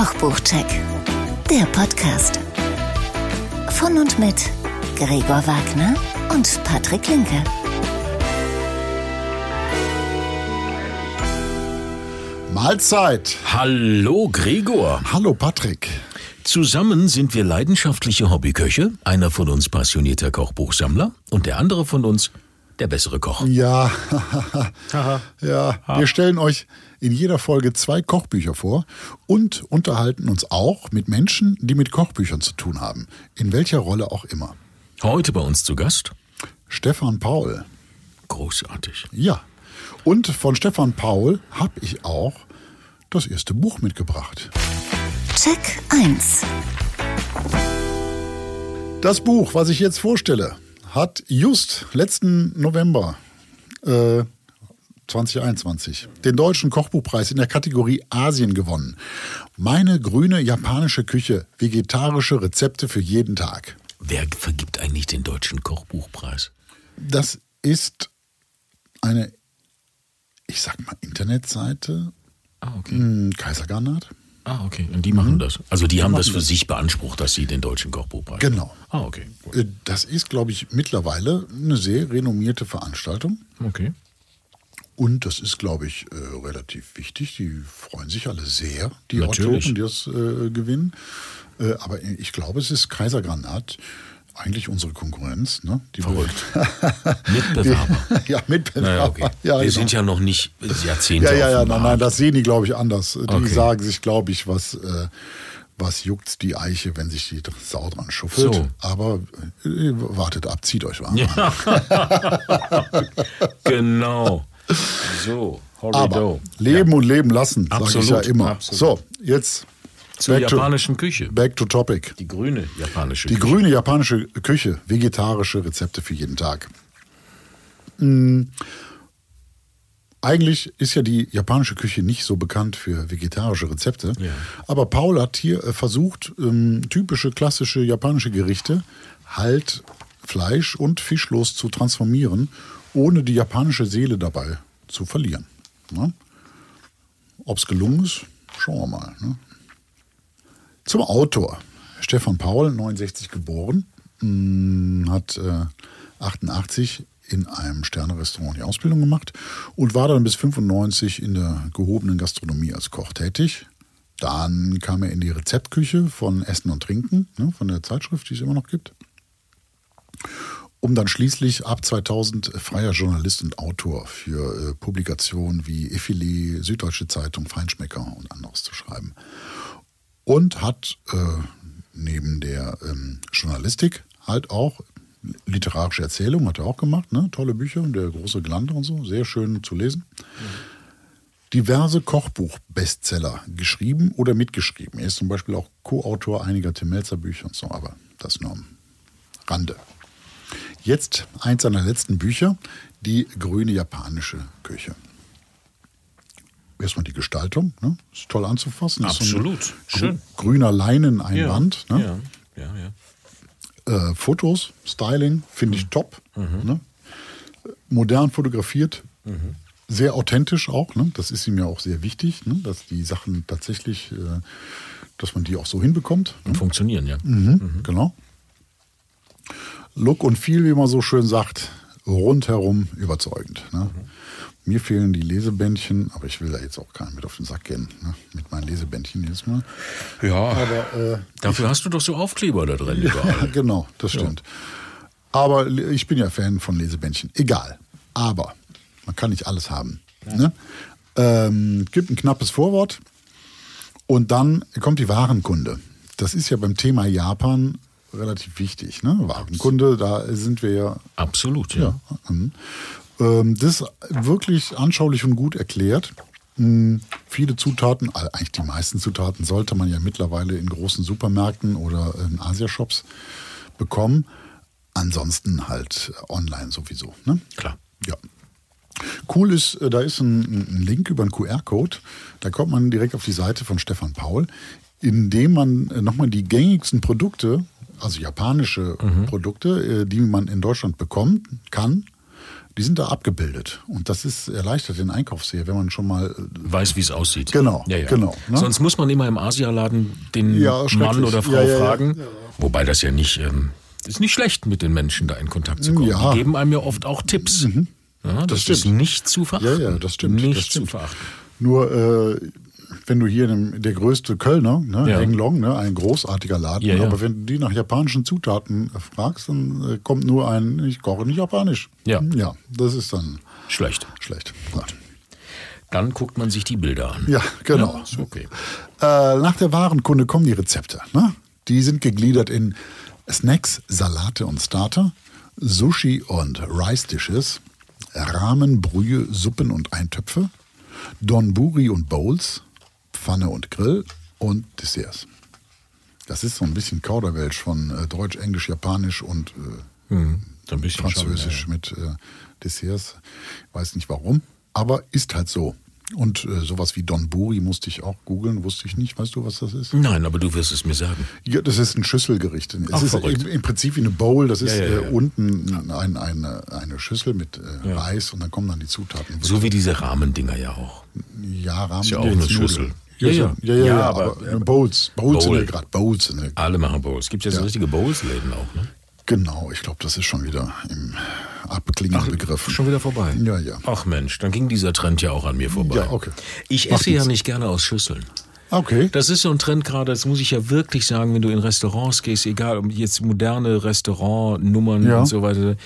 Kochbuchcheck, der Podcast. Von und mit Gregor Wagner und Patrick Linke. Mahlzeit. Hallo Gregor. Hallo Patrick. Zusammen sind wir leidenschaftliche Hobbyköche, einer von uns passionierter Kochbuchsammler und der andere von uns der bessere Koch. Ja, ja. Wir stellen euch in jeder Folge zwei Kochbücher vor und unterhalten uns auch mit Menschen, die mit Kochbüchern zu tun haben. In welcher Rolle auch immer. Heute bei uns zu Gast Stefan Paul. großartig. Ja. Und von Stefan Paul habe ich auch das erste Buch mitgebracht. Check 1. Das Buch, was ich jetzt vorstelle, hat just letzten November äh, 2021 den deutschen Kochbuchpreis in der Kategorie Asien gewonnen. Meine grüne japanische Küche, vegetarische Rezepte für jeden Tag. Wer vergibt eigentlich den deutschen Kochbuchpreis? Das ist eine, ich sag mal, Internetseite, Ah, okay. hm, Kaisergarnat. Ah, okay. Und die machen das. Also die haben das für sich beansprucht, dass sie den deutschen Kochbuchpreis. Genau. Ah, okay. Gut. Äh, Das ist, glaube ich, mittlerweile eine sehr renommierte Veranstaltung. Okay. Und das ist, glaube ich, äh, relativ wichtig. Die freuen sich alle sehr, die Natürlich. Autoren, die das äh, gewinnen. Äh, aber ich glaube, es ist Kaiser Granat, eigentlich unsere Konkurrenz. Ne? Die Verrückt. Mitbewerber. ja, Mitbewerber. Naja, okay. Ja, wir genau. sind ja noch nicht Jahrzehnte ja, ja, ja, nein, nein, das sehen die, glaube ich, anders. Die Okay. sagen sich, glaube ich, was, äh, was juckt die Eiche, wenn sich die Sau dran schuffelt. So. Aber äh, wartet ab, zieht euch warm. Ja. genau. So, Aber Horido. leben und leben lassen, sage ich ja immer. absolut. So, jetzt Zur back to, japanischen Küche. back to topic. Die grüne japanische Die Küche. grüne japanische Küche, vegetarische Rezepte für jeden Tag. Mm, Eigentlich ist ja die japanische Küche nicht so bekannt für vegetarische Rezepte. Ja. Aber Paul hat hier äh, versucht, ähm, typische klassische japanische Gerichte halt Fleisch- und fischlos zu transformieren, ohne die japanische Seele dabei zu verlieren. Ne? Ob es gelungen ist, schauen wir mal. Ne? Zum Autor. Stefan Paul, 69 geboren, mh, hat äh, 88 in einem Sternerestaurant die Ausbildung gemacht und war dann bis 95 in der gehobenen Gastronomie als Koch tätig. Dann kam er in die Rezeptküche von Essen und Trinken, ne, von der Zeitschrift, die es immer noch gibt. Um dann schließlich ab 2000 freier Journalist und Autor für äh, Publikationen wie Effilé, Süddeutsche Zeitung, Feinschmecker und anderes zu schreiben und hat äh, neben der ähm, Journalistik halt auch literarische Erzählung hat er auch gemacht, ne? tolle Bücher, der große Glander und so, sehr schön zu lesen. Diverse Kochbuch-Bestseller geschrieben oder mitgeschrieben. Er ist zum Beispiel auch Co-Autor einiger Tim Melzer Bücher und so, aber das nur am Rande. Jetzt eins seiner letzten Bücher, die grüne japanische Küche. Erstmal die Gestaltung, ne? ist toll anzufassen. So Absolut. grü- Schön. Grüner Leineneinband. Ne? Ja, ja, ja. Äh, Fotos, Styling, finde Mhm. ich top. Ne? Modern fotografiert, sehr authentisch auch. Ne? Das ist ihm ja auch sehr wichtig, ne? dass die Sachen tatsächlich, äh, dass man die auch so hinbekommt. Und funktionieren, ja. Mhm. Genau. Look und Feel, wie man so schön sagt, rundherum überzeugend. Ne? Mir fehlen die Lesebändchen, aber ich will da jetzt auch keinen mit auf den Sack gehen. Ne? Mit meinen Lesebändchen jedes Mal. Ja, Aber äh, dafür hast du doch so Aufkleber da drin ja, überall. genau, das stimmt. Aber ich bin ja Fan von Lesebändchen. Egal. Aber man kann nicht alles haben. Ne? Ähm, gibt ein knappes Vorwort und dann kommt die Warenkunde. Das ist ja beim Thema Japan relativ wichtig. Ne? Warenkunde, da sind wir ja Absolut, ja. ja. mhm. Ähm, Das ist wirklich anschaulich und gut erklärt. Hm, Viele Zutaten, eigentlich die meisten Zutaten, sollte man ja mittlerweile in großen Supermärkten oder in Asia-Shops bekommen. Ansonsten halt online sowieso. Ne? Klar. Ja. Cool ist, äh, da ist ein, ein Link über einen QR-Code. Da kommt man direkt auf die Seite von Stefan Paul, indem man äh, nochmal die gängigsten Produkte, also japanische Produkte, äh, die man in Deutschland bekommen kann, die sind da abgebildet. Und das ist erleichtert den Einkauf sehr, wenn man schon mal. äh, Weiß, wie es aussieht. Genau, ja, ja. genau, ne? Sonst muss man immer im Asialaden den Ja, Mann oder Frau fragen. Wobei das ja nicht, ähm, ist nicht schlecht, mit den Menschen da in Kontakt zu kommen. Mhm. Die geben einem ja oft auch Tipps. Ja, das stimmt. ist nicht zu verachten. Ja, ja, das stimmt. Nicht das stimmt. zu verachten. Nur, äh, wenn du hier in dem, der größte Kölner, ne, Ja. Henglong, ne, ein großartiger Laden, Ja, ja. aber wenn du die nach japanischen Zutaten fragst, dann äh, kommt nur ein, ich koche nicht japanisch. Ja. Ja, das ist dann Schlecht. schlecht. Ja. Dann guckt man sich die Bilder an. Ja, genau. Ja, okay. Äh, nach der Warenkunde kommen die Rezepte. Ne? Die sind gegliedert in Snacks, Salate und Starter, Sushi und Rice Dishes, Ramen, Brühe, Suppen und Eintöpfe, Donburi und Bowls, Pfanne und Grill und Desserts. Das ist so ein bisschen Kauderwelsch von äh, Deutsch, Englisch, Japanisch und äh, Hm, so ein bisschen Französisch mit äh, Desserts. Weiß nicht warum, aber ist halt so. Und äh, sowas wie Donburi musste ich auch googeln, wusste ich nicht. Weißt du, was das ist? Schon. Nein, aber du wirst es mir sagen. Ja, das ist ein Schüsselgericht. Es Ach, ist im, im Prinzip wie eine Bowl. Das ist Ja, ja, ja. Äh, unten ein, eine, eine Schüssel mit äh, Reis und dann kommen dann die Zutaten. So wie diese Rahmendinger ja auch. ja, Rahmen Ist ja auch eine. Schüssel. Ja, Ja, ja, ja, ja, aber, Bowls, Bowls Bowl. sind ja gerade Bowls. Sind ja, Alle machen Bowls. Gibt ja so richtige Bowls-Läden auch, ne? genau, ich glaube, das ist schon wieder im abklingenden Begriff. Schon wieder vorbei. Ja, ja. Ach Mensch, dann ging dieser Trend ja auch an mir vorbei. Ja, okay. Ich esse ja nicht gerne aus Schüsseln. Okay. Das ist so ein Trend gerade, das muss ich ja wirklich sagen, wenn du in Restaurants gehst, egal ob jetzt moderne Restaurantnummern Ja. und so weiter.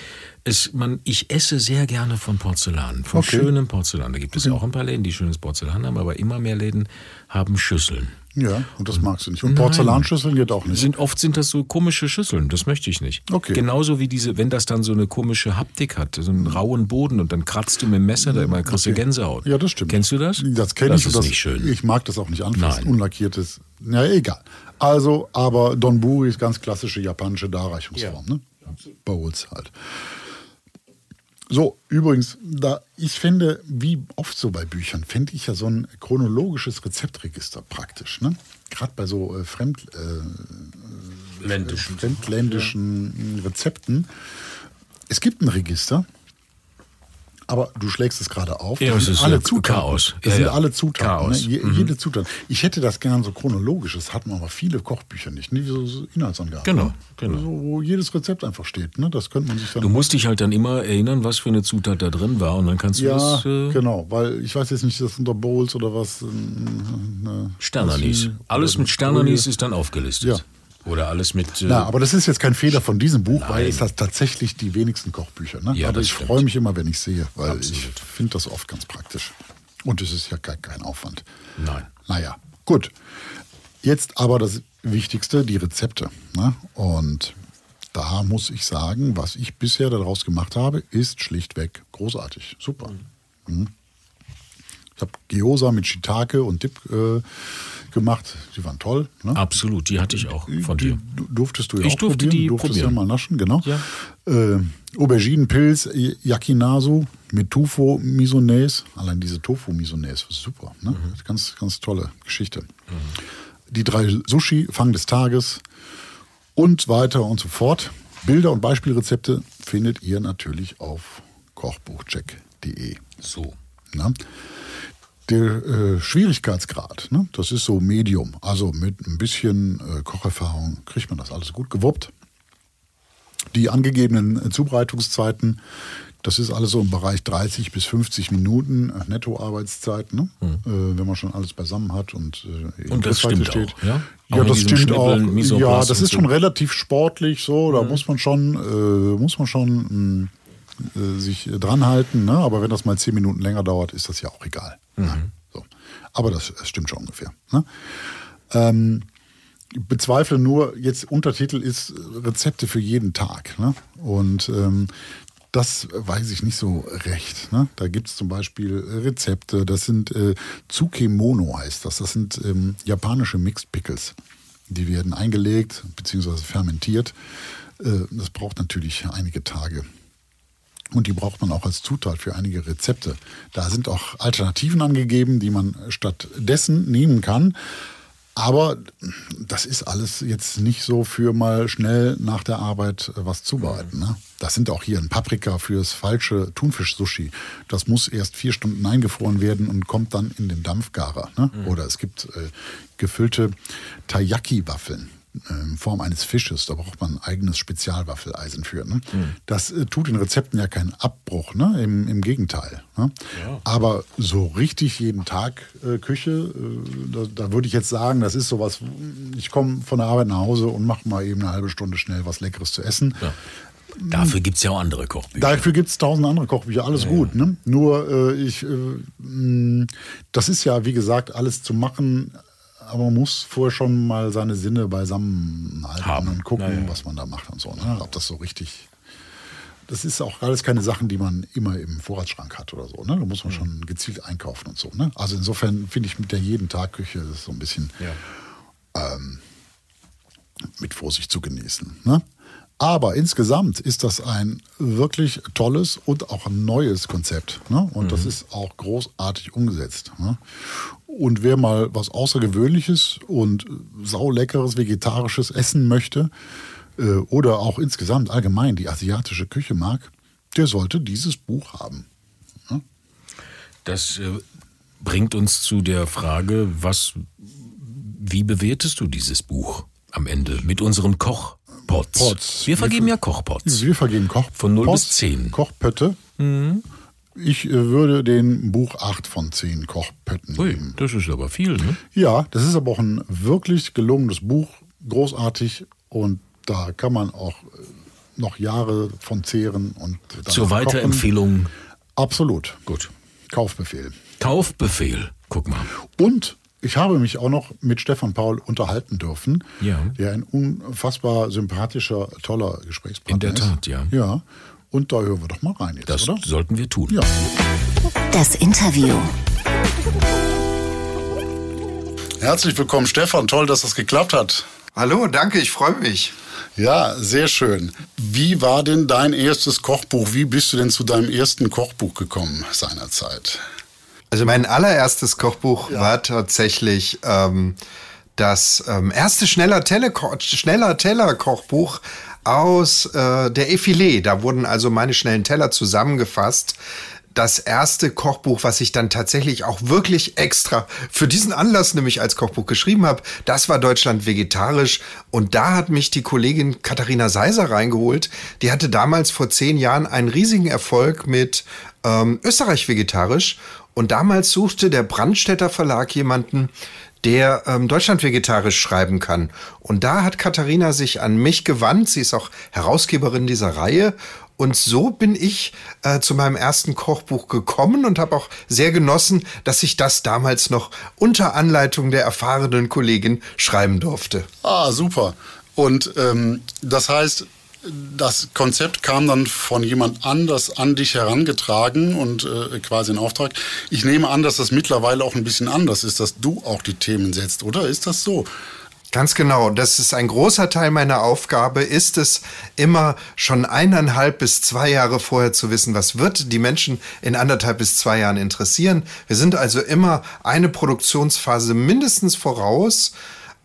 Es, man, ich esse sehr gerne von Porzellan, von Okay. schönem Porzellan. Da gibt es ja auch ein paar Läden, die schönes Porzellan haben, aber immer mehr Läden haben Schüsseln. Ja, und das magst du nicht. Und Porzellanschüsseln geht auch nicht. Sind, oft sind das so komische Schüsseln, das möchte ich nicht. Okay. Genauso wie diese, wenn das dann so eine komische Haptik hat, so einen rauen Boden und dann kratzt du mit dem Messer da immer, kriegst du Okay. Gänsehaut. Ja, das stimmt. Kennst du das? Das kenne das ich. Ist das nicht schön. Ich mag das auch nicht anfassen. Nein. Unlackiertes. Ja, egal. Also, aber Donburi ist ganz klassische japanische Darreichungsform. Ne? Bowls halt. So, übrigens, da ich finde, wie oft so bei Büchern, finde ich ja so ein chronologisches Rezeptregister praktisch. Ne? Gerade bei so äh, Fremd, äh, Ländischen. fremdländischen Rezepten. Es gibt ein Register, aber du schlägst es gerade auf. Ja, es sind ist, alle Zutaten. Chaos. Das Ja, sind ja. alle Zutaten. Chaos. Mhm. Ne? Je, Jede Zutat. Ich hätte das gern so chronologisch. Das hatten aber viele Kochbücher nicht. Ne? Wie so, so Inhaltsangaben. Genau, ne? genau. So, wo jedes Rezept einfach steht. Ne? Das könnte man sich dann. Du musst dich halt dann immer erinnern, was für eine Zutat da drin war und dann kannst du ja, das äh, genau, weil ich weiß jetzt nicht, das unter Bowls oder was. äh, ne, Sternanis. Alles mit Sternanis ist dann aufgelistet. Ja. Oder alles mit. Äh, Na, aber das ist jetzt kein Fehler von diesem Buch, weil Nein. es hat tatsächlich die wenigsten Kochbücher. Ne? Ja, aber ich freue mich immer, wenn ich sehe, weil Absolut. ich finde das oft ganz praktisch. Und es ist ja kein, kein Aufwand. Nein. Naja, gut. Jetzt aber das Wichtigste, die Rezepte. Ne? Und da muss ich sagen, was ich bisher daraus gemacht habe, ist schlichtweg großartig. Super. Mhm. Ich habe Gyoza mit Shiitake und Dip äh, gemacht. Die waren toll. Ne? Absolut, die hatte ich auch von die dir. du- durftest du ja Ich auch durfte probieren. die durftest probieren. ja mal naschen, genau. Ja. Äh, Auberginenpilz, Yakinasu mit Tofu Mayonnaise. Allein diese Tofu Mayonnaise ist super. Ne? Mhm. Ganz, ganz tolle Geschichte. Die drei Sushi, Fang des Tages und weiter und so fort. Bilder und Beispielrezepte findet ihr natürlich auf kochbuchcheck.de. So. Ne? Der äh, Schwierigkeitsgrad, ne? das ist so Medium. Also mit ein bisschen äh, Kocherfahrung kriegt man das alles gut gewuppt. Die angegebenen äh, Zubereitungszeiten, das ist alles so im Bereich 30 bis 50 Minuten äh, Nettoarbeitszeit, ne? äh, wenn man schon alles beisammen hat und äh, Mhm. Und das stimmt auch, ja? Auch Ja, mit das stimmt auch. Ja, das ist so. schon relativ sportlich so. Da muss man schon, äh, muss man schon mh, äh, sich dran halten. Ne? Aber wenn das mal zehn Minuten länger dauert, ist das ja auch egal. Ne? So. Aber das, das stimmt schon ungefähr. Ne? Ähm, ich bezweifle nur, jetzt Untertitel ist Rezepte für jeden Tag. Ne? Und ähm, das weiß ich nicht so recht. Ne? Da gibt es zum Beispiel Rezepte, das sind äh, Tsukemono heißt das. Das sind ähm, japanische Mixed Pickles. Die werden eingelegt bzw. fermentiert. Äh, das braucht natürlich einige Tage. Und die braucht man auch als Zutat für einige Rezepte. Da sind auch Alternativen angegeben, die man stattdessen nehmen kann. Aber das ist alles jetzt nicht so für mal schnell nach der Arbeit äh, was zubereiten. Ne? Das sind auch hier ein Paprika fürs falsche Thunfisch-Sushi. Das muss erst vier Stunden eingefroren werden und kommt dann in den Dampfgarer. Ne? Mhm. Oder es gibt äh, gefüllte Taiyaki-Waffeln in Form eines Fisches. Da braucht man ein eigenes Spezialwaffeleisen für. Ne? Mhm. Das äh, tut den Rezepten ja keinen Abbruch, ne? Im, im Gegenteil. Ne? Ja. Aber so richtig jeden Tag äh, Küche, äh, da, da würde ich jetzt sagen, das ist sowas, ich komme von der Arbeit nach Hause und mache mal eben eine halbe Stunde schnell was Leckeres zu essen. Ja. Dafür gibt es ja auch andere Kochbücher. Dafür gibt es tausend andere Kochbücher, alles ja, gut. Ne? Nur äh, ich, äh, das ist ja, wie gesagt, alles zu machen aber man muss vorher schon mal seine Sinne beisammen halten Haben. und gucken, naja. was man da macht und so. Ne? Ob das so richtig. Das ist auch alles keine Sachen, die man immer im Vorratsschrank hat oder so. Ne? Da muss man mhm. schon gezielt einkaufen und so. Ne? Also insofern finde ich mit der jeden Tag Küche das so ein bisschen ja. ähm, mit Vorsicht zu genießen. Ne? Aber insgesamt ist das ein wirklich tolles und auch neues Konzept. Ne? Und mhm. das ist auch großartig umgesetzt. Ne? Und wer mal was Außergewöhnliches und sauleckeres vegetarisches essen möchte äh, oder auch insgesamt allgemein die asiatische Küche mag, der sollte dieses Buch haben. Ne? Das äh, bringt uns zu der Frage, was, wie bewertest du dieses Buch am Ende mit unserem Koch? Pots. Pots. Wir vergeben ja Kochpots. Wir vergeben Kochpots. Von 0 bis 10. Kochpötte. Mhm. Ich äh, würde den Buch 8 von 10 Kochpötten Ui, geben. Das ist aber viel, ne? Ja, das ist aber auch ein wirklich gelungenes Buch. Großartig. Und da kann man auch äh, noch Jahre von zehren. und Zur Weiterempfehlung. Kochen. Absolut. Gut. Kaufbefehl. Kaufbefehl. Guck mal. Und ich habe mich auch noch mit Stefan Paul unterhalten dürfen, ja. der ein unfassbar sympathischer, toller Gesprächspartner ist. In der Tat, ist. ja. Ja. Und da hören wir doch mal rein jetzt, Das oder? sollten wir tun. Ja. Das Interview. Herzlich willkommen, Stefan. Toll, dass das geklappt hat. Hallo, danke, ich freue mich. Ja, sehr schön. Wie war denn dein erstes Kochbuch? Wie bist du denn zu deinem ersten Kochbuch gekommen seinerzeit? Also mein allererstes Kochbuch ja. war tatsächlich ähm, das ähm, erste schneller, Tele schneller Teller Kochbuch aus äh, der Effilé. Da wurden also meine schnellen Teller zusammengefasst das erste Kochbuch, was ich dann tatsächlich auch wirklich extra für diesen Anlass nämlich als Kochbuch geschrieben habe. Das war Deutschland vegetarisch. Und da hat mich die Kollegin Katharina Seiser reingeholt. Die hatte damals vor zehn Jahren einen riesigen Erfolg mit ähm, Österreich vegetarisch. Und damals suchte der Brandstätter Verlag jemanden, der ähm, Deutschland vegetarisch schreiben kann. Und da hat Katharina sich an mich gewandt. Sie ist auch Herausgeberin dieser Reihe. Und so bin ich äh, zu meinem ersten Kochbuch gekommen und habe auch sehr genossen, dass ich das damals noch unter Anleitung der erfahrenen Kollegin schreiben durfte. Ah, super. Und ähm, das heißt, das Konzept kam dann von jemand anders an dich herangetragen und äh, quasi in Auftrag. Ich nehme an, dass das mittlerweile auch ein bisschen anders ist, dass du auch die Themen setzt, oder? Ist das so? Ganz genau. Das ist ein großer Teil meiner Aufgabe, ist es immer schon eineinhalb bis zwei Jahre vorher zu wissen, was wird die Menschen in anderthalb bis zwei Jahren interessieren. Wir sind also immer eine Produktionsphase mindestens voraus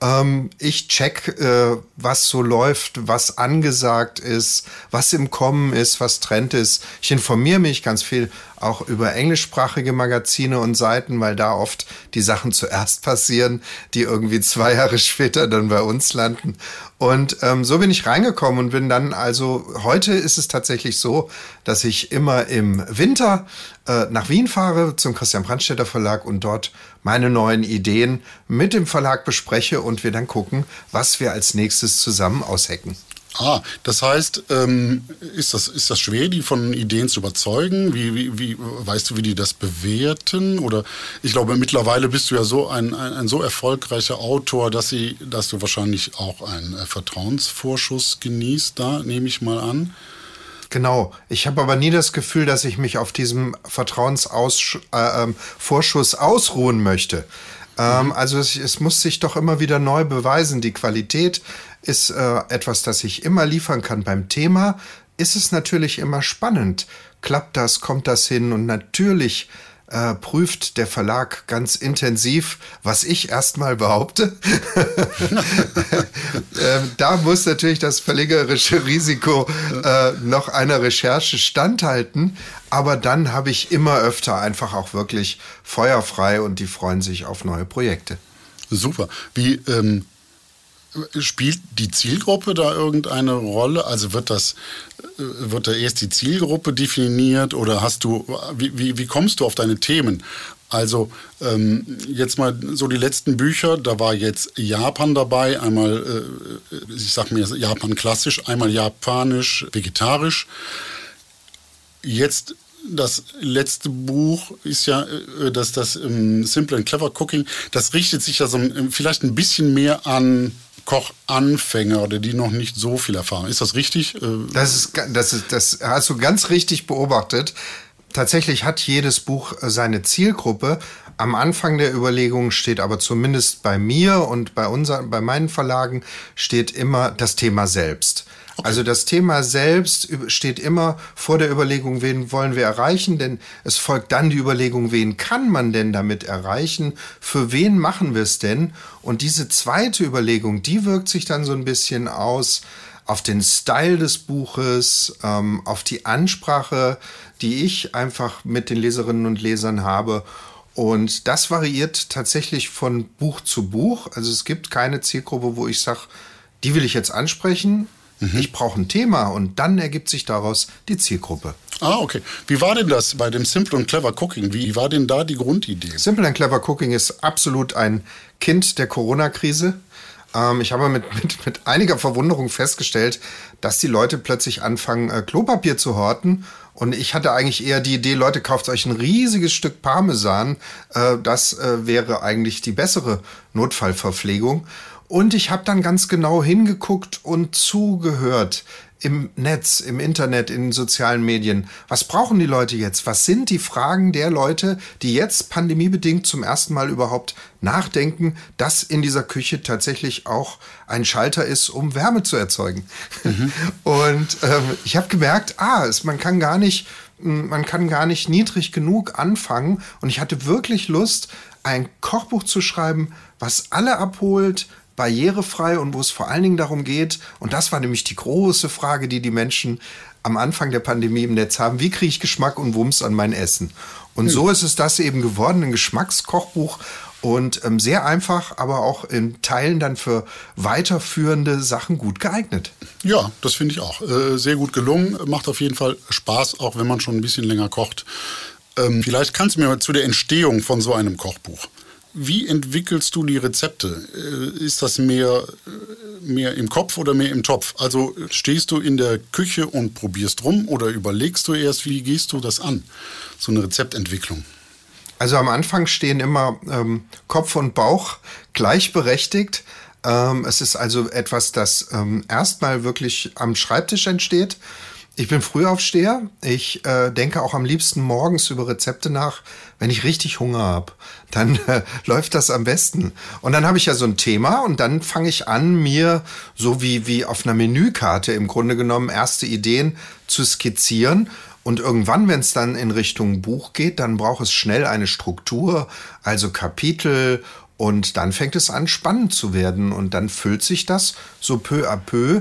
ähm, ich check, äh, was so läuft, was angesagt ist, was im Kommen ist, was Trend ist. Ich informiere mich ganz viel auch über englischsprachige Magazine und Seiten, weil da oft die Sachen zuerst passieren, die irgendwie zwei Jahre später dann bei uns landen. Und ähm, so bin ich reingekommen und bin dann also, heute ist es tatsächlich so, dass ich immer im Winter äh, nach Wien fahre zum Christian Brandstätter Verlag und dort meine neuen Ideen mit dem Verlag bespreche und wir dann gucken, was wir als nächstes zusammen aushecken. Ah, das heißt, ähm, ist, das, ist das schwer, die von Ideen zu überzeugen? Wie, wie, wie, weißt du, wie die das bewerten? Oder ich glaube, mittlerweile bist du ja so ein, ein, ein so erfolgreicher Autor, dass, sie, dass du wahrscheinlich auch einen äh, Vertrauensvorschuss genießt, da nehme ich mal an. Genau. Ich habe aber nie das Gefühl, dass ich mich auf diesem Vertrauensvorschuss äh, ähm, ausruhen möchte. Ähm, mhm. Also es, es, muss sich doch immer wieder neu beweisen. Die Qualität ist äh, etwas, das ich immer liefern kann. Beim Thema ist es natürlich immer spannend. Klappt das, kommt das hin? Und natürlich äh, prüft der Verlag ganz intensiv, was ich erstmal behaupte. ähm, da muss natürlich das verlegerische Risiko äh, noch einer Recherche standhalten. Aber dann habe ich immer öfter einfach auch wirklich feuerfrei und die freuen sich auf neue Projekte. Super. Wie ähm, Spielt die Zielgruppe da irgendeine Rolle? Also wird das, äh, wird da erst die Zielgruppe definiert oder hast du, wie, wie, wie kommst du auf deine Themen? Also ähm, jetzt mal so die letzten Bücher, da war jetzt Japan dabei, einmal, äh, ich sag mir Japan klassisch, einmal japanisch, vegetarisch. Jetzt das letzte Buch ist ja äh, das, das um, ähm, Simple and Clever Cooking. Das richtet sich ja so vielleicht ein bisschen mehr an Kochanfänger oder die noch nicht so viel Erfahrung. Ist das richtig? Äh, das ist, das ist, das hast du ganz richtig beobachtet. Tatsächlich hat jedes Buch äh, seine Zielgruppe. Am Anfang der Überlegung steht aber zumindest bei mir und bei unseren, bei meinen Verlagen steht immer das Thema selbst. Also das Thema selbst steht immer vor der Überlegung, wen wollen wir erreichen, denn es folgt dann die Überlegung, wen kann man denn damit erreichen, für wen machen wir es denn? Und diese zweite Überlegung, die wirkt sich dann so ein bisschen aus auf den Style des Buches, ähm, auf die Ansprache, die ich einfach mit den Leserinnen und Lesern habe. Und das variiert tatsächlich von Buch zu Buch. Also es gibt keine Zielgruppe, wo ich sage, die will ich jetzt ansprechen Mhm. Ich brauche ein Thema und dann ergibt sich daraus die Zielgruppe. Ah, okay. Wie war denn das bei dem Simple und Clever Cooking? Wie war denn da die Grundidee? Simple and Clever Cooking ist absolut ein Kind der Corona-Krise. Ähm, ich habe mit, mit, mit einiger Verwunderung festgestellt, dass die Leute plötzlich anfangen, äh, Klopapier zu horten. Und ich hatte eigentlich eher die Idee, Leute, kauft euch ein riesiges Stück Parmesan. Äh, das äh, wäre eigentlich die bessere Notfallverpflegung. Und ich habe dann ganz genau hingeguckt und zugehört im Netz, im Internet, in sozialen Medien. Was brauchen die Leute jetzt? Was sind die Fragen der Leute, die jetzt pandemiebedingt zum ersten Mal überhaupt nachdenken, dass in dieser Küche tatsächlich auch ein Schalter ist, um Wärme zu erzeugen? Mhm. Und ähm, ich habe gemerkt, ah, es, man kann gar nicht, man kann gar nicht niedrig genug anfangen. Und ich hatte wirklich Lust, ein Kochbuch zu schreiben, was alle abholt, barrierefrei und wo es vor allen Dingen darum geht, und das war nämlich die große Frage, die die Menschen am Anfang der Pandemie im Netz haben, wie kriege ich Geschmack und Wumms an mein Essen? Und hm. so ist es das eben geworden, ein Geschmackskochbuch und ähm, sehr einfach, aber auch in Teilen dann für weiterführende Sachen gut geeignet. Ja, das finde ich auch. Äh, sehr gut gelungen, macht auf jeden Fall Spaß, auch wenn man schon ein bisschen länger kocht. Ähm, vielleicht kannst du mir mal zu der Entstehung von so einem Kochbuch wie entwickelst du die Rezepte? Äh, ist das mehr, äh, mehr im Kopf oder mehr im Topf? Also stehst du in der Küche und probierst rum oder überlegst du erst, wie gehst du das an, so eine Rezeptentwicklung? Also am Anfang stehen immer ähm, Kopf und Bauch gleichberechtigt. Ähm, es ist also etwas, das ähm, erstmal wirklich am Schreibtisch entsteht. Ich bin Frühaufsteher. Ich äh, denke auch am liebsten morgens über Rezepte nach, wenn ich richtig Hunger habe. Dann äh, läuft das am besten. Und dann habe ich ja so ein Thema und dann fange ich an, mir so wie, wie auf einer Menükarte im Grunde genommen erste Ideen zu skizzieren. Und irgendwann, wenn es dann in Richtung Buch geht, dann braucht es schnell eine Struktur, also Kapitel und dann fängt es an, spannend zu werden. Und dann füllt sich das so peu à peu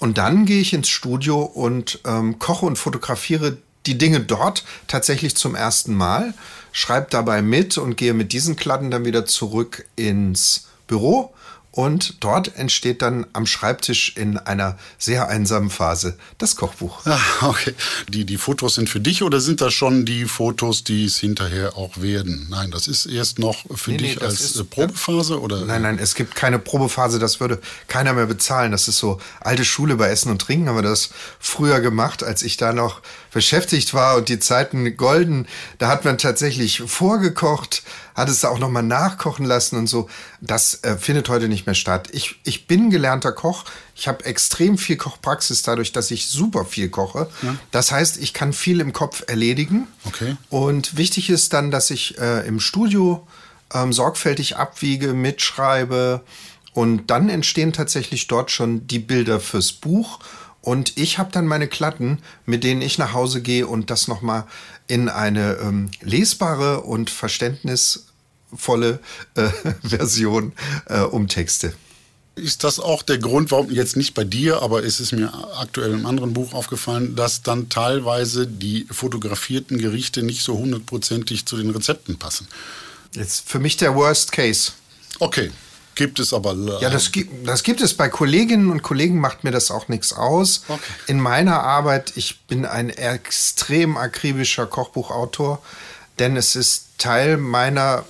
und dann gehe ich ins Studio und ähm, koche und fotografiere die Dinge dort tatsächlich zum ersten Mal, schreibe dabei mit und gehe mit diesen Kladden dann wieder zurück ins Büro und dort entsteht dann am Schreibtisch in einer sehr einsamen Phase das Kochbuch. Ah, okay. Die, die Fotos sind für dich oder sind das schon die Fotos, die es hinterher auch werden? Nein, das ist erst noch für nee, dich nee, als ist, äh, Probephase oder? Nein, nein, es gibt keine Probephase. Das würde keiner mehr bezahlen. Das ist so alte Schule bei Essen und Trinken haben wir das früher gemacht, als ich da noch beschäftigt war und die Zeiten golden. Da hat man tatsächlich vorgekocht, hat es auch nochmal nachkochen lassen und so. Das äh, findet heute nicht mehr statt. Ich, ich bin gelernter Koch. Ich habe extrem viel Kochpraxis dadurch, dass ich super viel koche. Ja. Das heißt, ich kann viel im Kopf erledigen. Okay. Und wichtig ist dann, dass ich äh, im Studio ähm, sorgfältig abwiege, mitschreibe. Und dann entstehen tatsächlich dort schon die Bilder fürs Buch. Und ich habe dann meine Klatten, mit denen ich nach Hause gehe und das nochmal in eine ähm, lesbare und verständnisvolle äh, Version äh, umtexte. Ist das auch der Grund, warum jetzt nicht bei dir, aber es ist mir aktuell im anderen Buch aufgefallen, dass dann teilweise die fotografierten Gerichte nicht so hundertprozentig zu den Rezepten passen? Jetzt für mich der Worst Case. Okay, Gibt es aber. Ja, das gibt, das gibt es bei Kolleginnen und Kollegen, macht mir das auch nichts aus. Okay. In meiner Arbeit, ich bin ein extrem akribischer Kochbuchautor, denn es ist Teil meiner,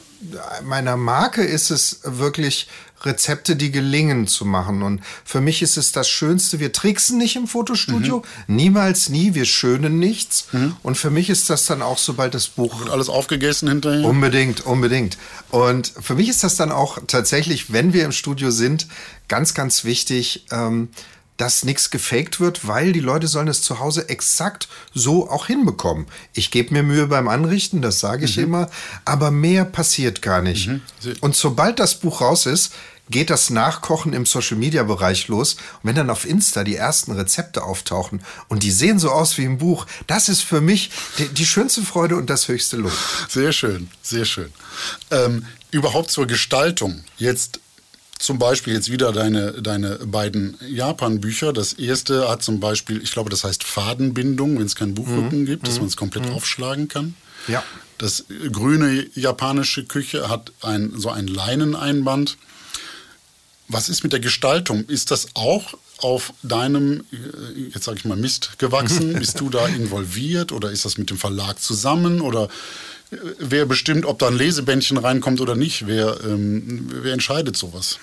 meiner Marke, ist es wirklich Rezepte, die gelingen zu machen. Und für mich ist es das Schönste. Wir tricksen nicht im Fotostudio, mhm. niemals nie. Wir schönen nichts. Mhm. Und für mich ist das dann auch, sobald das Buch wird alles aufgegessen hinterher. Unbedingt, unbedingt. Und für mich ist das dann auch tatsächlich, wenn wir im Studio sind, ganz, ganz wichtig. Ähm, dass nichts gefaked wird, weil die Leute sollen es zu Hause exakt so auch hinbekommen. Ich gebe mir Mühe beim Anrichten, das sage ich mhm. immer, aber mehr passiert gar nicht. Mhm. Und sobald das Buch raus ist, geht das Nachkochen im Social-Media-Bereich los. Und wenn dann auf Insta die ersten Rezepte auftauchen und die sehen so aus wie im Buch, das ist für mich die, die schönste Freude und das höchste Lob. Sehr schön, sehr schön. Ähm, überhaupt zur Gestaltung. Jetzt zum Beispiel jetzt wieder deine, deine beiden Japan-Bücher. Das erste hat zum Beispiel, ich glaube, das heißt Fadenbindung, wenn es keinen Buchrücken mhm. gibt, dass mhm. man es komplett mhm. aufschlagen kann. Ja. Das grüne japanische Küche hat ein, so ein Leineneinband. Was ist mit der Gestaltung? Ist das auch auf deinem, äh, jetzt sage ich mal, Mist gewachsen? Bist du da involviert oder ist das mit dem Verlag zusammen oder wer bestimmt, ob da ein Lesebändchen reinkommt oder nicht? Wer, ähm, wer entscheidet sowas?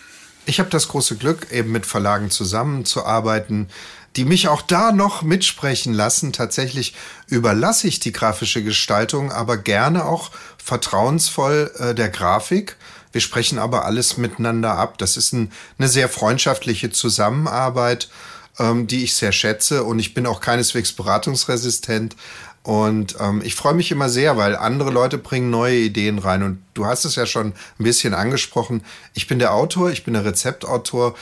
Ich habe das große Glück, eben mit Verlagen zusammenzuarbeiten, die mich auch da noch mitsprechen lassen. Tatsächlich überlasse ich die grafische Gestaltung, aber gerne auch vertrauensvoll äh, der Grafik. Wir sprechen aber alles miteinander ab. Das ist ein, eine sehr freundschaftliche Zusammenarbeit, ähm, die ich sehr schätze. Und ich bin auch keineswegs beratungsresistent. Und ähm, ich freue mich immer sehr, weil andere Leute bringen neue Ideen rein. Und du hast es ja schon ein bisschen angesprochen. Ich bin der Autor, ich bin der Rezeptautor.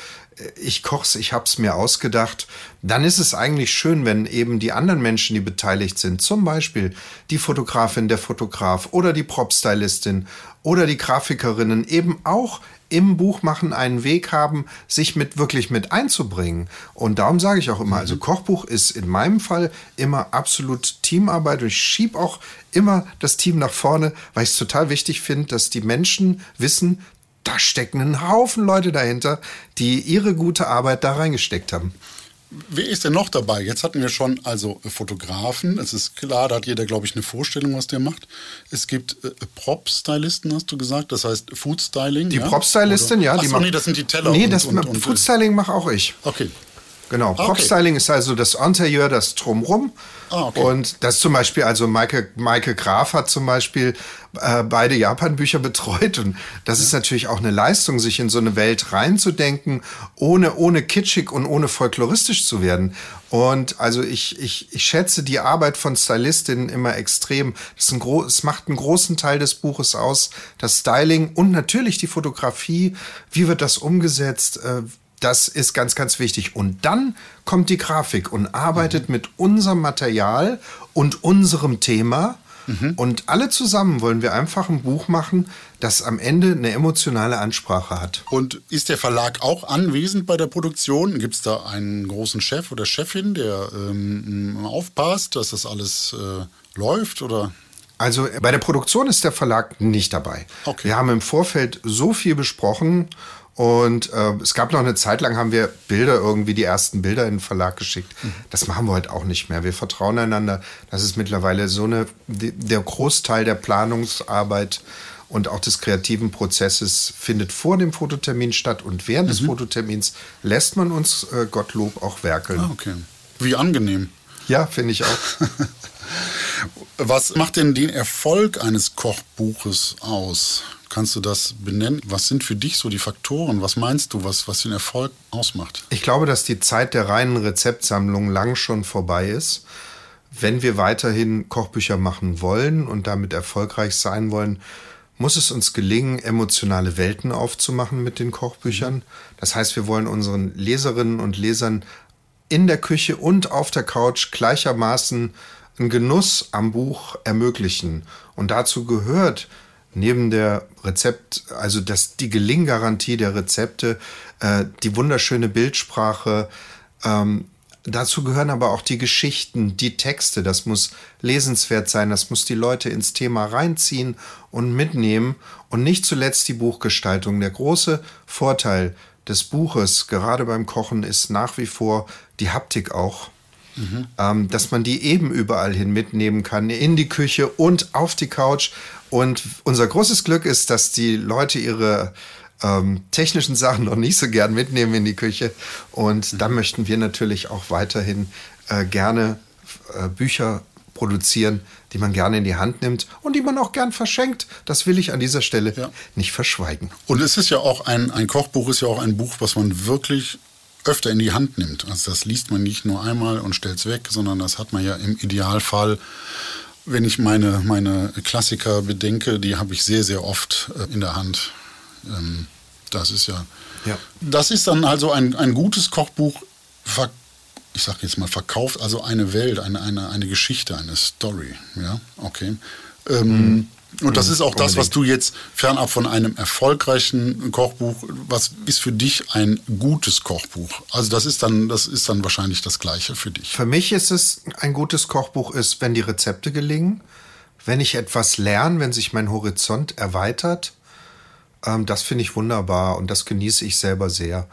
Ich koch's, ich hab's mir ausgedacht. Dann ist es eigentlich schön, wenn eben die anderen Menschen, die beteiligt sind, zum Beispiel die Fotografin, der Fotograf oder die Prop-Stylistin oder die Grafikerinnen eben auch im Buch machen einen Weg haben, sich mit wirklich mit einzubringen. Und darum sage ich auch immer, also mhm. Kochbuch ist in meinem Fall immer absolut Teamarbeit und ich schiebe auch immer das Team nach vorne, weil ich es total wichtig finde, dass die Menschen wissen, da stecken ein Haufen Leute dahinter, die ihre gute Arbeit da reingesteckt haben. Wer ist denn noch dabei? Jetzt hatten wir schon also Fotografen. Es ist klar, da hat jeder, glaube ich, eine Vorstellung, was der macht. Es gibt äh, Prop-Stylisten, hast du gesagt. Das heißt Food-Styling. Die ja? Prop-Stylistin, ja. Achso, nee, das sind die Teller. Nee, das und, und, Food-Styling mache auch ich. Okay. Genau. Prop-Styling ist also das Interieur, das Drumrum. Ah, okay. Und das zum Beispiel, also Maike, Maike Graf hat zum Beispiel äh, beide Japan-Bücher betreut. Und das ja. ist natürlich auch eine Leistung, sich in so eine Welt reinzudenken, ohne, ohne kitschig und ohne folkloristisch zu werden. Und also ich, ich, ich schätze die Arbeit von Stylistinnen immer extrem. Das, ist ein es macht einen großen Teil des Buches aus, das Styling und natürlich die Fotografie. Wie wird das umgesetzt? Äh, das ist ganz, ganz wichtig. Und dann kommt die Grafik und arbeitet mhm. mit unserem Material und unserem Thema. Mhm. Und alle zusammen wollen wir einfach ein Buch machen, das am Ende eine emotionale Ansprache hat. Und ist der Verlag auch anwesend bei der Produktion? Gibt es da einen großen Chef oder Chefin, der ähm, aufpasst, dass das alles äh, läuft? Oder? Also bei der Produktion ist der Verlag nicht dabei. Okay. Wir haben im Vorfeld so viel besprochen und äh, es gab noch eine Zeit lang, haben wir Bilder irgendwie, die ersten Bilder in den Verlag geschickt. Mhm. Das machen wir heute auch nicht mehr. Wir vertrauen einander. Das ist mittlerweile so eine, der Großteil der Planungsarbeit und auch des kreativen Prozesses findet vor dem Fototermin statt. Und während mhm. des Fototermins lässt man uns, äh, Gottlob, auch werkeln. Ah, okay. Wie angenehm. Ja, finde ich auch. Was macht denn den Erfolg eines Kochbuches aus? Kannst du das benennen? Was sind für dich so die Faktoren? Was meinst du, was, was den Erfolg ausmacht? Ich glaube, dass die Zeit der reinen Rezeptsammlung lang schon vorbei ist. Wenn wir weiterhin Kochbücher machen wollen und damit erfolgreich sein wollen, muss es uns gelingen, emotionale Welten aufzumachen mit den Kochbüchern. Das heißt, wir wollen unseren Leserinnen und Lesern in der Küche und auf der Couch gleichermaßen einen Genuss am Buch ermöglichen. Und dazu gehört neben der Rezept, also das, die Gelinggarantie der Rezepte, äh, die wunderschöne Bildsprache, ähm, Dazu gehören aber auch die Geschichten, die Texte. Das muss lesenswert sein, das muss die Leute ins Thema reinziehen und mitnehmen. Und nicht zuletzt die Buchgestaltung. Der große Vorteil des Buches, gerade beim Kochen, ist nach wie vor die Haptik auch. Mhm. Ähm, dass man die eben überall hin mitnehmen kann, in die Küche und auf die Couch. Und unser großes Glück ist, dass die Leute ihre ähm, technischen Sachen noch nicht so gern mitnehmen in die Küche. Und da möchten wir natürlich auch weiterhin äh, gerne äh, Bücher produzieren, die man gerne in die Hand nimmt und die man auch gern verschenkt. Das will ich an dieser Stelle ja. nicht verschweigen. Und es ist ja auch ein, ein Kochbuch, ist ja auch ein Buch, was man wirklich öfter in die Hand nimmt. Also das liest man nicht nur einmal und stellt es weg, sondern das hat man ja im Idealfall, wenn ich meine, meine Klassiker bedenke, die habe ich sehr, sehr oft äh, in der Hand. Ähm, das ist ja, ja. Das ist dann also ein, ein gutes Kochbuch, ich sage jetzt mal verkauft, also eine Welt, eine, eine, eine Geschichte, eine Story. Ja, okay. Ähm, mhm. Und das ist auch das, was du jetzt fernab von einem erfolgreichen Kochbuch, was ist für dich ein gutes Kochbuch? Also das ist dann, das ist dann wahrscheinlich das Gleiche für dich. Für mich ist es ein gutes Kochbuch ist, wenn die Rezepte gelingen, wenn ich etwas lerne, wenn sich mein Horizont erweitert ähm, das finde ich wunderbar und das genieße ich selber sehr.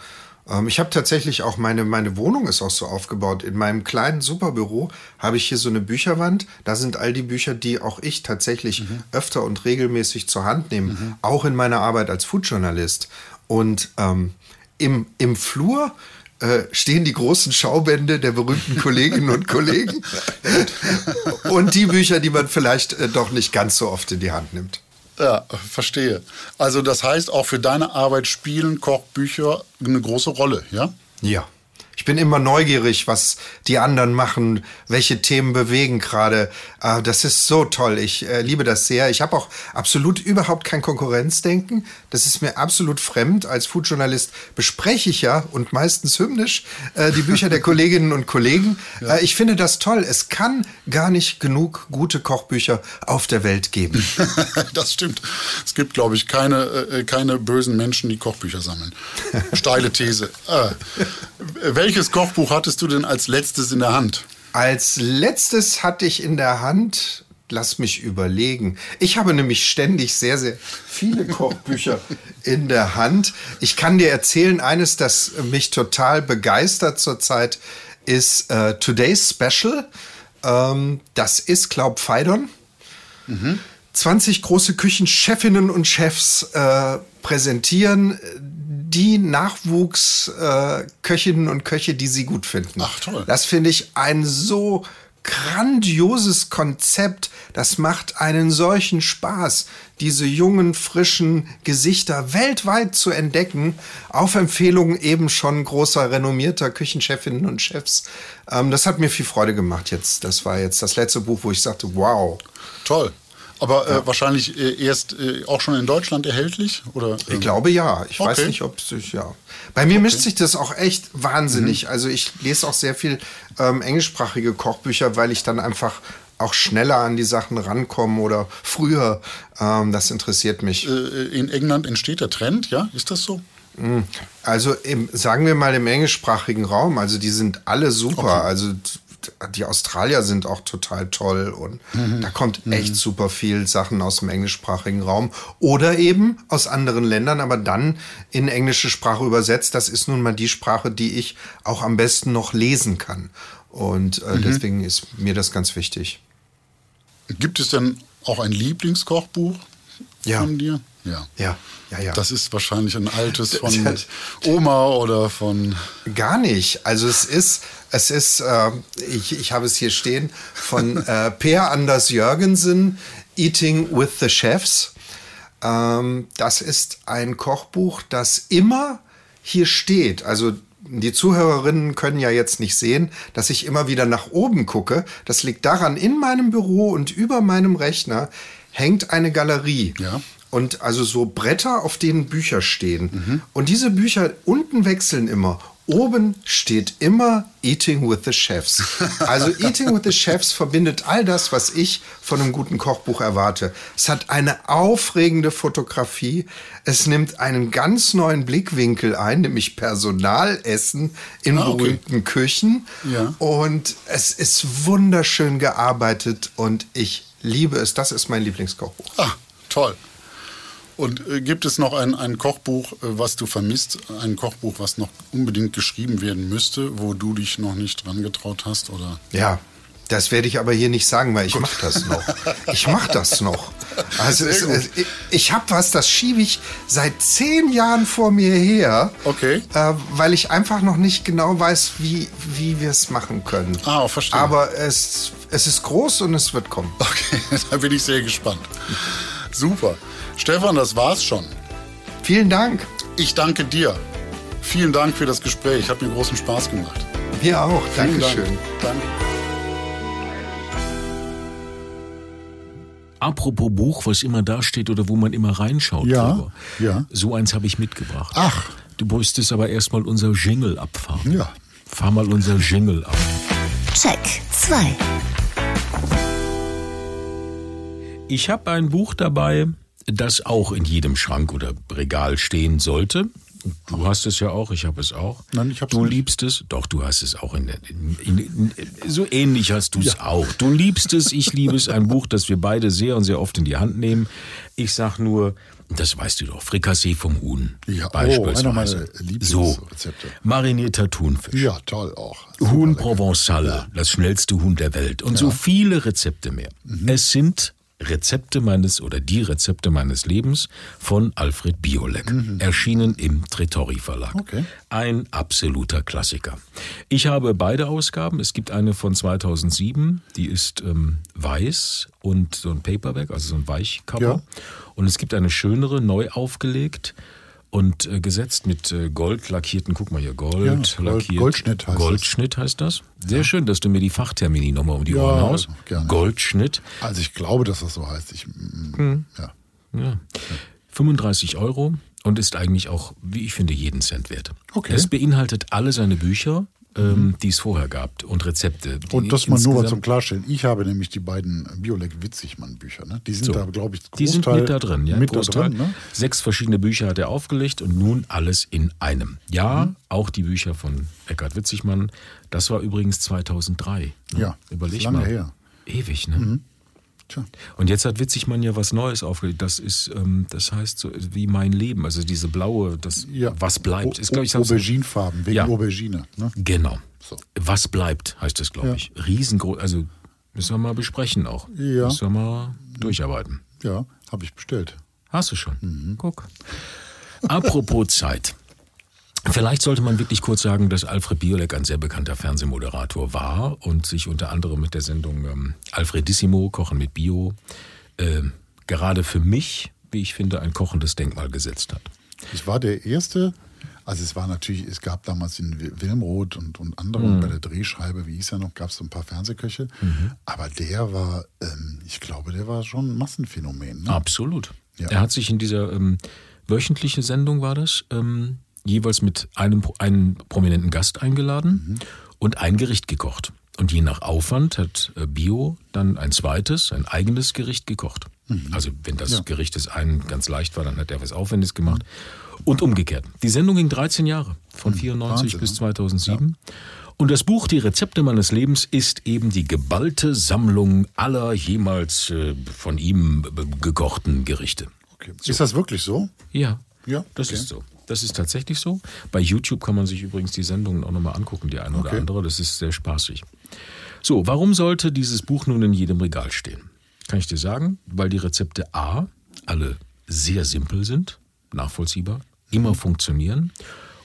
Ähm, ich habe tatsächlich auch meine, meine Wohnung ist auch so aufgebaut. In meinem kleinen Superbüro habe ich hier so eine Bücherwand. Da sind all die Bücher, die auch ich tatsächlich mhm. öfter und regelmäßig zur Hand nehme, mhm. auch in meiner Arbeit als Foodjournalist. Und ähm, im, im Flur äh, stehen die großen Schaubände der berühmten Kolleginnen und Kollegen und die Bücher, die man vielleicht äh, doch nicht ganz so oft in die Hand nimmt. Ja, verstehe. Also das heißt, auch für deine Arbeit spielen Kochbücher eine große Rolle, ja? Ja. Ich bin immer neugierig, was die anderen machen, welche Themen bewegen gerade. Äh, das ist so toll. Ich äh, liebe das sehr. Ich habe auch absolut überhaupt kein Konkurrenzdenken. Das ist mir absolut fremd. Als Foodjournalist bespreche ich ja und meistens hymnisch äh, die Bücher der Kolleginnen und Kollegen. Ja. Ich finde das toll. Es kann gar nicht genug gute Kochbücher auf der Welt geben. das stimmt. Es gibt, glaube ich, keine, keine bösen Menschen, die Kochbücher sammeln. Steile These. Äh, welches Kochbuch hattest du denn als letztes in der Hand? Als letztes hatte ich in der Hand, lass mich überlegen. Ich habe nämlich ständig sehr, sehr viele Kochbücher in der Hand. Ich kann dir erzählen, eines, das mich total begeistert zurzeit, ist äh, Today's Special. Ähm, das ist Glaub Phaidon. Mhm. 20 große Küchenchefinnen und Chefs äh, präsentieren die Nachwuchsköchinnen äh, und Köche, die sie gut finden. Ach toll. Das finde ich ein so grandioses Konzept. Das macht einen solchen Spaß, diese jungen, frischen Gesichter weltweit zu entdecken, auf Empfehlung eben schon großer, renommierter Küchenchefinnen und Chefs. Ähm, das hat mir viel Freude gemacht jetzt. Das war jetzt das letzte Buch, wo ich sagte, wow. Toll. Aber äh, wahrscheinlich äh, erst äh, auch schon in Deutschland erhältlich? Oder, ich ähm? glaube ja. Ich okay. weiß nicht, ob es ja. Bei mir okay. mischt sich das auch echt wahnsinnig. Mhm. Also ich lese auch sehr viel ähm, englischsprachige Kochbücher, weil ich dann einfach auch schneller an die Sachen rankomme oder früher. Ähm, das interessiert mich. Äh, in England entsteht der Trend, ja? Ist das so? Mhm. Also im, sagen wir mal im englischsprachigen Raum, also die sind alle super. Okay. Also die Australier sind auch total toll und mhm. da kommt mhm. echt super viel Sachen aus dem englischsprachigen Raum oder eben aus anderen Ländern, aber dann in englische Sprache übersetzt. Das ist nun mal die Sprache, die ich auch am besten noch lesen kann. Und äh, mhm. deswegen ist mir das ganz wichtig. Gibt es denn auch ein Lieblingskochbuch ja. von dir? Ja. Ja, ja, ja. Das ist wahrscheinlich ein altes von Oma oder von. Gar nicht. Also es ist, es ist, äh, ich, ich habe es hier stehen, von äh, Per Anders Jörgensen, Eating with the Chefs. Ähm, das ist ein Kochbuch, das immer hier steht. Also die Zuhörerinnen können ja jetzt nicht sehen, dass ich immer wieder nach oben gucke. Das liegt daran, in meinem Büro und über meinem Rechner hängt eine Galerie. Ja und also so Bretter, auf denen Bücher stehen. Mhm. Und diese Bücher unten wechseln immer oben steht immer Eating with the Chefs. Also Eating with the Chefs verbindet all das, was ich von einem guten Kochbuch erwarte. Es hat eine aufregende Fotografie. Es nimmt einen ganz neuen Blickwinkel ein, nämlich Personalessen in Ah, okay. berühmten Küchen. Ja. Und es ist wunderschön gearbeitet und ich liebe es. Das ist mein Lieblingskochbuch. Ah, toll. Und äh, gibt es noch ein, ein Kochbuch, äh, was du vermisst? Ein Kochbuch, was noch unbedingt geschrieben werden müsste, wo du dich noch nicht dran getraut hast? Oder? Ja, das werde ich aber hier nicht sagen, weil ich mache das noch. Ich mache das noch. Also es, es, ich, ich habe was, das schiebe ich seit zehn Jahren vor mir her, Okay. äh, weil ich einfach noch nicht genau weiß, wie, wie wir es machen können. Ah, verstehe. Aber es, es ist groß und es wird kommen. Okay, da bin ich sehr gespannt. Super. Stefan, das war's schon. Vielen Dank. Ich danke dir. Vielen Dank für das Gespräch. Hat mir großen Spaß gemacht. Mir auch. Vielen Dankeschön. Dank. Danke. Apropos Buch, was immer da steht oder wo man immer reinschaut. Ja, ja. So eins habe ich mitgebracht. Ach. Du müsstest aber erstmal unser Jingle abfahren. Ja. Fahr mal unser Jingle ab. Check 2. Ich habe ein Buch dabei, das auch in jedem Schrank oder Regal stehen sollte. Du hast es ja auch, ich habe es auch. Nein, ich hab's Du nicht. liebst es, doch du hast es auch in, in, in, so ähnlich hast du es auch. Du liebst es, ich liebe es, ein Buch, das wir beide sehr und sehr oft in die Hand nehmen. Ich sag nur, das weißt du doch, Frikassee vom Huhn. Ja, oh, beispielsweise. einer meiner Lieblingsrezepte. So, marinierter Thunfisch. Ja, toll auch. Huhn Provençal, das schnellste Huhn der Welt und so viele Rezepte mehr. Mhm. Es sind Rezepte meines oder die Rezepte meines Lebens von Alfred Biolek, erschienen im Tretori Verlag. Mhm. Okay. Ein absoluter Klassiker. Ich habe beide Ausgaben. Es gibt eine von 2007, die ist ähm, weiß und so ein Paperback, also so ein Weichcover. Ja. Und es gibt eine schönere, neu aufgelegt und äh, gesetzt mit äh, Gold lackierten, guck mal hier, Gold, Ja, Gold- lackiert. Goldschnitt heißt das. Goldschnitt heißt das. Sehr schön, dass du mir die Fachtermini nochmal um die Ja, Ohren haust. gerne. Goldschnitt, Also ich glaube, dass das so heißt. Ich, mm, ja. ja. 35 Euro und ist eigentlich auch, wie ich finde, jeden Cent wert. Okay. Es beinhaltet alle seine Bücher, ähm, die es vorher gab und Rezepte. Und das mal nur mal zum Klarstellen. Ich habe nämlich die beiden Biolek-Witzigmann-Bücher. Ne? Die sind So. da, glaube ich, Die sind Großteil mit da drin, ja. Mit da Großteil. drin, ne? Sechs verschiedene Bücher hat er aufgelegt und nun alles in einem. Ja, Mhm. auch die Bücher von Eckhard Witzigmann. Das war übrigens 2003. Ne? Ja, Überleg lange mal. her. Mhm. Ewig, ne? Tja. Und jetzt hat Witzigmann ja was Neues aufgelegt. Das ist, ähm, das heißt so wie mein Leben. Also diese blaue, das Ja. was bleibt, ist glaube ich Auberginefarben, wegen Ja. Aubergine. Ne? Genau. So. Was bleibt, heißt es, glaube Ja. ich. Riesengroß, also müssen wir mal besprechen auch. Ja. Müssen wir mal durcharbeiten. Ja, habe ich bestellt. Hast du schon? Mhm. Guck. Apropos Zeit. Vielleicht sollte man wirklich kurz sagen, dass Alfred Biolek ein sehr bekannter Fernsehmoderator war und sich unter anderem mit der Sendung ähm, Alfredissimo, Kochen mit Bio, äh, gerade für mich, wie ich finde, ein kochendes Denkmal gesetzt hat. Ich war der Erste, also es war natürlich, es gab damals in Wil- Wilmroth und, und andere, Mhm. bei der Drehscheibe, wie hieß er noch, gab es so ein paar Fernsehköche. Mhm. Aber der war, ähm, ich glaube, der war schon ein Massenphänomen. Ne? Absolut. Ja. Er hat sich in dieser ähm, wöchentliche Sendung war das, ähm, jeweils mit einem, einem prominenten Gast eingeladen Mhm. und ein Gericht gekocht. Und je nach Aufwand hat äh, Bio dann ein zweites, ein eigenes Gericht gekocht. Mhm. Also wenn das Gericht des einen ganz leicht war, dann hat er was Aufwendiges gemacht. Und umgekehrt. Die Sendung ging 13 Jahre, von 94 Mhm. Bis ne? 2007. Und das Buch Die Rezepte meines Lebens ist eben die geballte Sammlung aller jemals äh, von ihm äh, gekochten Gerichte. Okay. Ist das wirklich so? Ja, Ja, das okay. ist so. Das ist tatsächlich so. Bei YouTube kann man sich übrigens die Sendungen auch nochmal angucken, die eine oder Okay. andere. Das ist sehr spaßig. So, warum sollte dieses Buch nun in jedem Regal stehen? Kann ich dir sagen, weil die Rezepte A alle sehr simpel sind, nachvollziehbar, immer funktionieren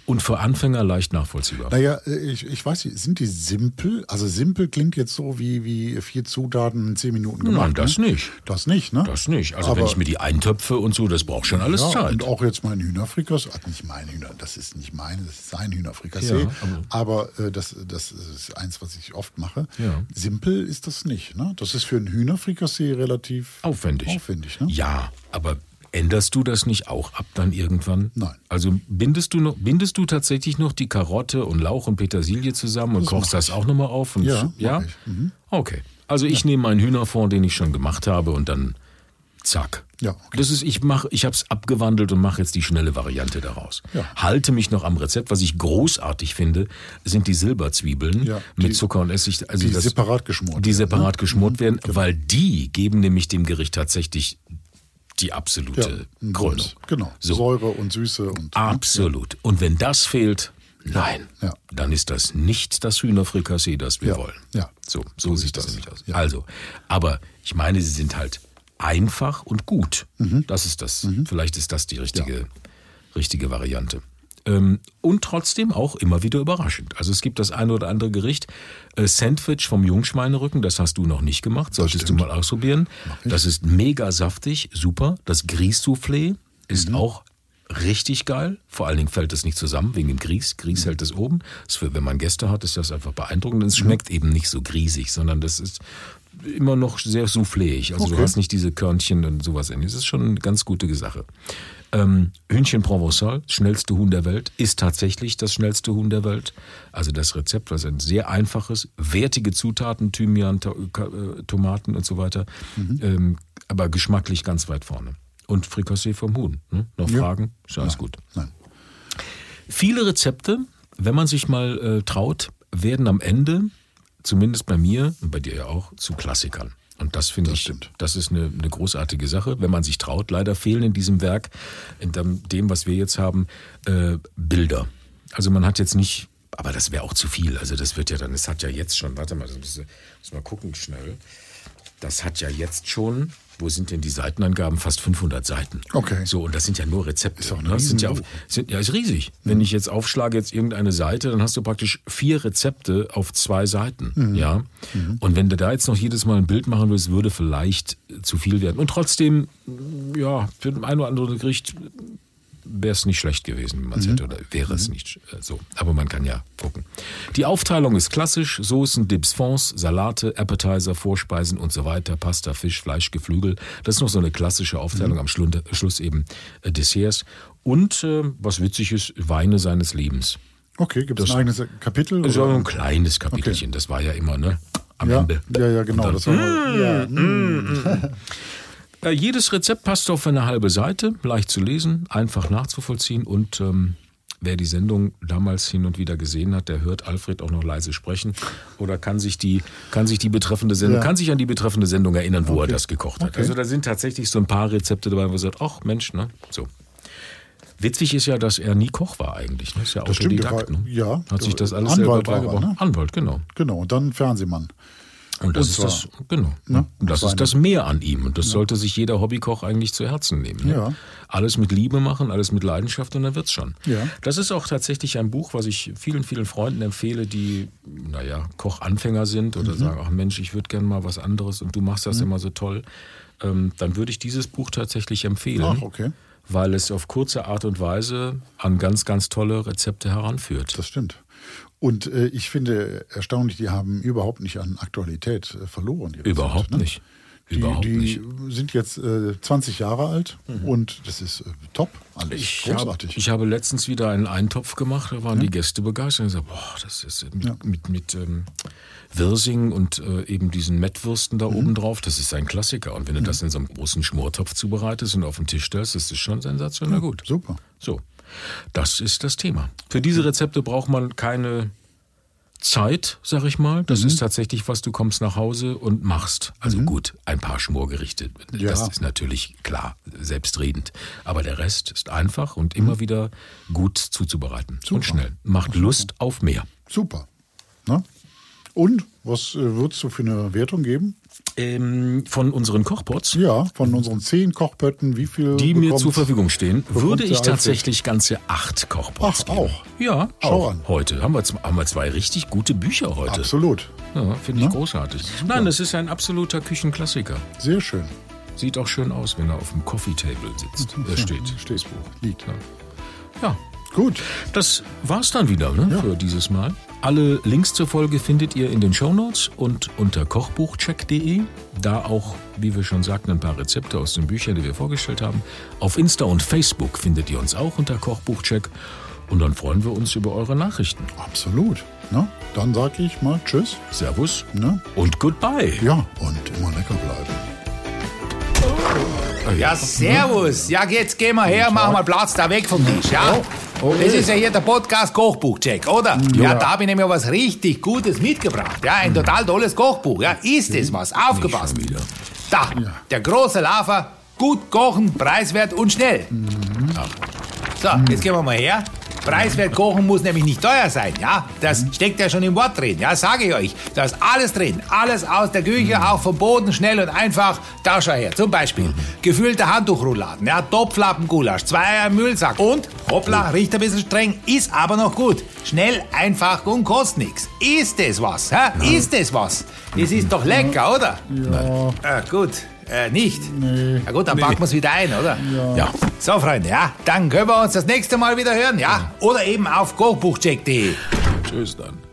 und für Anfänger leicht nachvollziehbar. Naja, äh, ich, ich weiß nicht, sind die simpel? Also simpel klingt jetzt so wie, wie vier Zutaten in zehn Minuten gemacht. Nein, das ne? nicht. Das nicht, ne? Das nicht. Also Aber- wenn ich mir die eintöpfe und so, das braucht schon alles ja, Zeit. Und auch jetzt mein Hühnerfrikassee, also nicht mein Hühner, das ist nicht meine, das ist sein Hühnerfrikassee. Ja, aber äh, das, das ist eins, was ich oft mache. Ja. Simpel ist das nicht. Ne? Das ist für ein Hühnerfrikassee relativ Aufwendig. Aufwendig, ne? Ja, aber Änderst du das nicht auch ab dann irgendwann? Nein. Also bindest du noch, bindest du tatsächlich noch die Karotte und Lauch und Petersilie zusammen und Das kochst das auch nochmal auf? Und Ja, ja? Mhm. Okay. Also ich nehme meinen Hühnerfond, den ich schon gemacht habe, und dann zack. Ja, okay. Das ist, ich mache, ich habe es abgewandelt und mache jetzt die schnelle Variante daraus. Ja. Halte mich noch am Rezept. Was ich großartig finde, sind die Silberzwiebeln Ja, die- mit Zucker und Essig. Also die das, separat geschmort Die werden, separat ne? geschmort werden, weil die geben nämlich dem Gericht tatsächlich die absolute ein Krönung. Wumms. Genau. So. Säure und Süße und. Absolut. Und wenn das fehlt, nein, Ja. dann ist das nicht das Hühnerfrikassee, das wir Ja. wollen. Ja. So, so, sieht das, nämlich aus. Also, aber ich meine, sie sind halt einfach und gut. Mhm. Das ist das. Vielleicht ist das die richtige, richtige Variante. Ähm, und trotzdem auch immer wieder überraschend. Also es gibt das eine oder andere Gericht, äh, Sandwich vom Jungschweinerücken, das hast du noch nicht gemacht, solltest du mal ausprobieren. Das ist mega saftig, super. Das Grießsoufflé ist auch richtig geil. Vor allen Dingen fällt es nicht zusammen wegen dem Grieß. Grieß hält es oben. Für, wenn man Gäste hat, ist das einfach beeindruckend. Und es schmeckt eben nicht so griesig, sondern das ist immer noch sehr souffléig. Also du Okay. hast nicht diese Körnchen und sowas. Das ist schon eine ganz gute Sache. Ähm, Hühnchen Provençal, schnellste Huhn der Welt, ist tatsächlich das schnellste Huhn der Welt. Also das Rezept, was ein sehr einfaches, wertige Zutaten, Thymian, äh, Tomaten und so weiter, ähm, aber geschmacklich ganz weit vorne. Und Frikassee vom Huhn. Ne? Noch Ja. Fragen? Ist alles gut. Nein. Viele Rezepte, wenn man sich mal äh, traut, werden am Ende, zumindest bei mir und bei dir ja auch, zu Klassikern. Und das finde ich, stimmt. das ist eine, eine großartige Sache, wenn man sich traut. Leider fehlen in diesem Werk, in dem, dem was wir jetzt haben, äh, Bilder. Also man hat jetzt nicht, aber das wäre auch zu viel. Also das wird ja dann, es hat ja jetzt schon, warte mal, das muss, muss mal gucken schnell. Das hat ja jetzt schon, wo sind denn die Seitenangaben? Fast 500 Seiten. Okay. So, und das sind ja nur Rezepte. Ist auch ne? das sind ja, auf, Riesenbuch. sind, ja, ist riesig. Wenn ich jetzt aufschlage jetzt irgendeine Seite, dann hast du praktisch vier Rezepte auf zwei Seiten. Ja. Und wenn du da jetzt noch jedes Mal ein Bild machen willst, würde vielleicht zu viel werden. Und trotzdem, ja, für ein oder andere Gericht wäre es nicht schlecht gewesen, wenn man es hätte, oder wäre es nicht äh, so. Aber man kann ja gucken. Die Aufteilung ist klassisch: Soßen, Dips, Fonds, Salate, Appetizer, Vorspeisen und so weiter, Pasta, Fisch, Fleisch, Geflügel. Das ist noch so eine klassische Aufteilung. Am Schlund, Schluss eben äh, Desserts. Und äh, was witzig ist, Weine seines Lebens. Okay, gibt es ein eigenes Kapitel? So oder? ein kleines Kapitelchen, das war ja immer, ne? Am ja, Ende. ja, ja, genau. Dann- Das war mal, ja, mm. Äh, jedes Rezept passt auf eine halbe Seite, leicht zu lesen, einfach nachzuvollziehen und ähm, wer die Sendung damals hin und wieder gesehen hat, der hört Alfred auch noch leise sprechen oder kann sich die, kann sich die betreffende Sendung, Ja. kann sich an die betreffende Sendung erinnern, wo er Okay. das gekocht hat. Okay. Also da sind tatsächlich so ein paar Rezepte dabei, wo er sagt, ach Mensch, ne, so. Witzig ist ja, dass er nie Koch war eigentlich. Ne? Ist ja Das stimmt, Autodidakt. war- ne? ja, Hat sich das alles Anwalt selber er, beigebracht. ne? Anwalt, genau. Genau, und dann Fernsehmann. Und das Und ist das, genau. Ne? Und das ist das Mehr an ihm. Und das sollte sich jeder Hobbykoch eigentlich zu Herzen nehmen. Ne? Ja. Alles mit Liebe machen, alles mit Leidenschaft und dann wird's schon. Ja. Das ist auch tatsächlich ein Buch, was ich vielen, vielen Freunden empfehle, die, naja, Kochanfänger sind oder Mhm. sagen, ach Mensch, ich würde gerne mal was anderes und du machst das immer so toll. Ähm, dann würde ich dieses Buch tatsächlich empfehlen. Ach, okay. Weil es auf kurze Art und Weise an ganz, ganz tolle Rezepte heranführt. Das stimmt. Und äh, ich finde erstaunlich, die haben überhaupt nicht an Aktualität äh, verloren. Überhaupt ne? nicht. Die, Überhaupt die nicht. sind jetzt äh, 20 Jahre alt und das ist äh, top. Alles Ich habe, großartig. ich habe letztens wieder einen Eintopf gemacht, da waren die Gäste begeistert und gesagt, boah, das ist mit, Ja. mit, mit ähm, Wirsing und äh, eben diesen Mettwürsten Mhm. da oben drauf, das ist ein Klassiker. Und wenn du das in so einem großen Schmortopf zubereitest und auf den Tisch stellst, das ist schon sensationell gut. Super. So, das ist das Thema. Für diese Rezepte braucht man keine Zeit, sag ich mal. Das Mhm. ist tatsächlich was, du kommst nach Hause und machst. Also gut, ein paar Schmorgerichte. Ja. Das ist natürlich klar, selbstredend. Aber der Rest ist einfach und immer wieder gut zuzubereiten. Und schnell. Macht Lust auf mehr. Super. Ne? Und was äh, würdest du für eine Wertung geben? Ähm, von unseren Kochpots, Ja, von unseren zehn Kochbötten, wie viel die mir bekommt- zur Verfügung stehen, würde ich tatsächlich ganze acht Kochpots Ach, geben. auch? Ja, Schau auch. an. Heute haben wir, haben wir zwei richtig gute Bücher heute. Absolut. Ja, finde ich großartig. Nein, das ist ein absoluter Küchenklassiker. Sehr schön. Sieht auch schön aus, wenn er auf dem Coffee Table sitzt. Er steht. Steht. Liegt. Ja. Gut. Das war's dann wieder ne, für dieses Mal. Alle Links zur Folge findet ihr in den Shownotes und unter kochbuchcheck.de. Da auch, wie wir schon sagten, ein paar Rezepte aus den Büchern, die wir vorgestellt haben. Auf Insta und Facebook findet ihr uns auch unter Kochbuchcheck. Und dann freuen wir uns über eure Nachrichten. Absolut. Na, dann sag ich mal Tschüss. Servus Ne? und goodbye. Ja, und immer lecker bleiben. Ja, servus. Ja, jetzt gehen wir her, machen wir Platz da weg vom Tisch, ja? Das ist ja hier der Podcast Kochbuch-Check, oder? Ja. da habe ich nämlich was richtig Gutes mitgebracht. Ja, ein total tolles Kochbuch. Ja, ist es was? Aufgepasst. Da, der große Lava, gut kochen, preiswert und schnell. So, jetzt gehen wir mal her. Preiswert kochen muss nämlich nicht teuer sein, ja? Das steckt ja schon im Wort drin, ja? Sage ich euch. Da ist alles drin. Alles aus der Küche, auch vom Boden, schnell und einfach. Da schau her. Zum Beispiel gefüllte Handtuchrouladen, ja? Topflappen-Gulasch, zwei Eier im Müllsack und, hoppla, riecht ein bisschen streng, ist aber noch gut. Schnell, einfach und kostet nichts. Ist es was, hä? Ist es was? Es ist doch lecker, oder? Ja. Äh, gut. Äh, nicht? Nee. Na gut, dann packen wir es wieder ein, oder? Ja. So, Freunde, ja, dann können wir uns das nächste Mal wieder hören, ja? Oder eben auf kochbuchcheck.de. Tschüss dann.